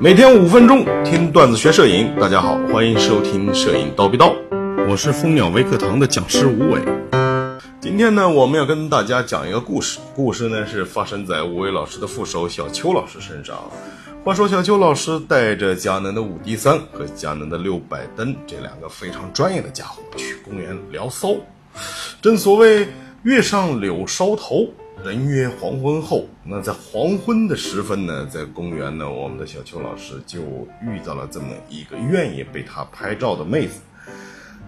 每天五分钟听段子学摄影，大家好，欢迎收听摄影叨逼叨，我是蜂鸟微课堂的讲师吴伟。今天呢，我们要跟大家讲一个故事，故事呢是发生在吴伟老师的副手小邱老师身上。话说小邱老师带着佳能的五 D 三和佳能的六百灯这两个非常专业的家伙去公园聊骚。正所谓月上柳梢头，人约黄昏后。那在黄昏的时分呢，在公园呢，我们的小邱老师就遇到了这么一个愿意被他拍照的妹子。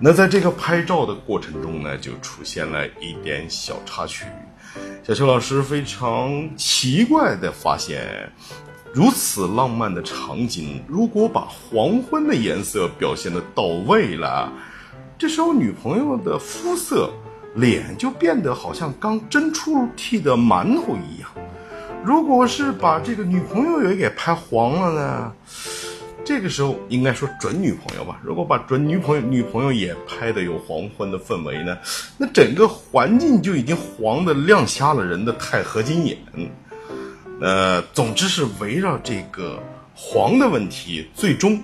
那在这个拍照的过程中呢，就出现了一点小插曲。小邱老师非常奇怪的发现。如此浪漫的场景，如果把黄昏的颜色表现的到位了，这时候女朋友的肤色、脸就变得好像刚蒸出屉的馒头一样。如果是把这个女朋友也给拍黄了呢？这个时候应该说准女朋友吧。如果把准女朋友、女朋友也拍的有黄昏的氛围呢？那整个环境就已经黄的亮瞎了人的钛合金眼。呃，总之是围绕这个黄的问题，最终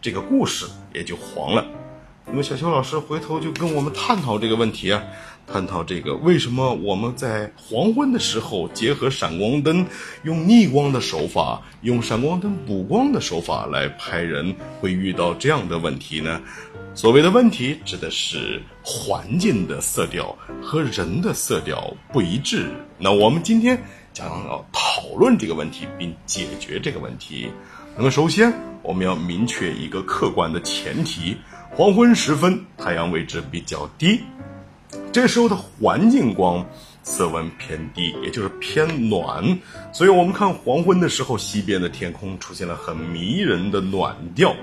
这个故事也就黄了。那么小邱老师回头就跟我们探讨这个问题啊，探讨这个为什么我们在黄昏的时候结合闪光灯，用逆光的手法，用闪光灯补光的手法来拍人，会遇到这样的问题呢？所谓的问题指的是环境的色调和人的色调不一致。那我们今天。将要讨论这个问题并解决这个问题。那么，首先我们要明确一个客观的前提：黄昏时分，太阳位置比较低，这时候的环境光色温偏低，也就是偏暖。所以，我们看黄昏的时候，西边的天空出现了很迷人的暖调。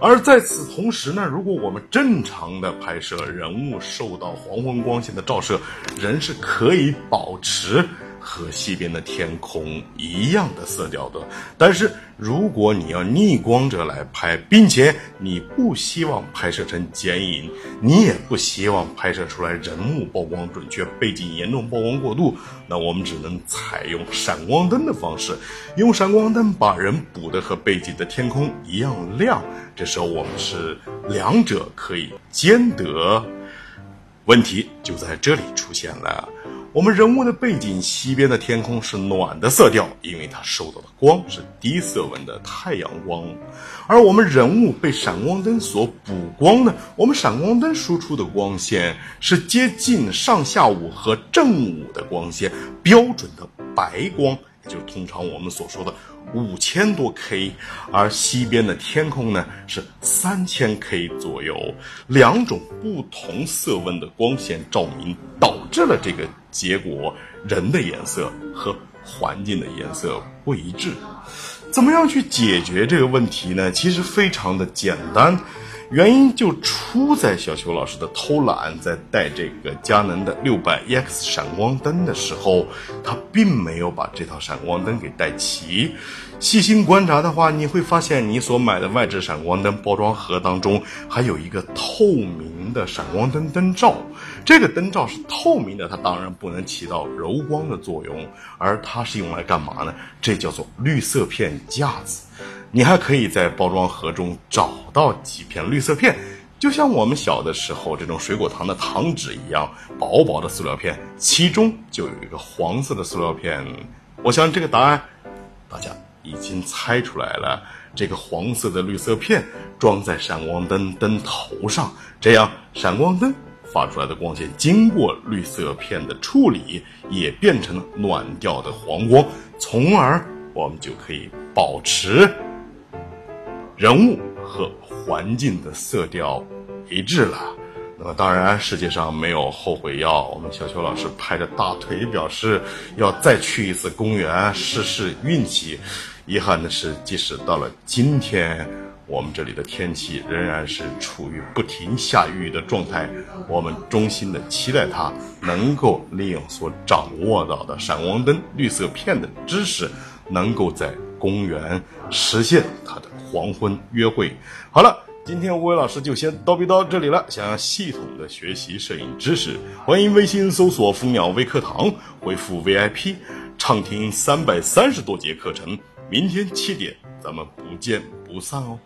而在此同时呢，如果我们正常的拍摄人物受到黄昏光线的照射，人是可以保持。和西边的天空一样的色调的，但是如果你要逆光着来拍，并且你不希望拍摄成剪影，你也不希望拍摄出来人物曝光准确，背景严重曝光过度，那我们只能采用闪光灯的方式，用闪光灯把人补的和背景的天空一样亮。这时候我们是两者可以兼得，问题就在这里出现了。我们人物的背景西边的天空是暖的色调，因为它受到的光是低色温的太阳光，而我们人物被闪光灯所补光呢，我们闪光灯输出的光线是接近上下午和正午的光线，标准的白光，也就是通常我们所说的。五千多 K，而西边的天空呢是三千 K 左右，两种不同色温的光线照明导致了这个结果，人的颜色和环境的颜色不一致。怎么样去解决这个问题呢？其实非常的简单。原因就出在小邱老师的偷懒，在带这个佳能的六百 EX 闪光灯的时候，他并没有把这套闪光灯给带齐。细心观察的话，你会发现你所买的外置闪光灯包装盒当中还有一个透明的闪光灯灯罩。这个灯罩是透明的，它当然不能起到柔光的作用，而它是用来干嘛呢？这叫做绿色片架子。你还可以在包装盒中找到几片绿色片，就像我们小的时候这种水果糖的糖纸一样，薄薄的塑料片，其中就有一个黄色的塑料片。我想这个答案大家已经猜出来了。这个黄色的绿色片装在闪光灯灯头上，这样闪光灯发出来的光线经过绿色片的处理，也变成了暖调的黄光，从而我们就可以保持。人物和环境的色调一致了，那么当然世界上没有后悔药。我们小邱老师拍着大腿表示要再去一次公园试试运气。遗憾的是，即使到了今天，我们这里的天气仍然是处于不停下雨的状态。我们衷心的期待它能够利用所掌握到的闪光灯、绿色片的知识，能够在公园实现它的。黄昏约会，好了，今天吴伟老师就先叨逼叨这里了。想要系统的学习摄影知识，欢迎微信搜索“蜂鸟微课堂”，回复 VIP，畅听三百三十多节课程。明天七点咱们不见不散哦。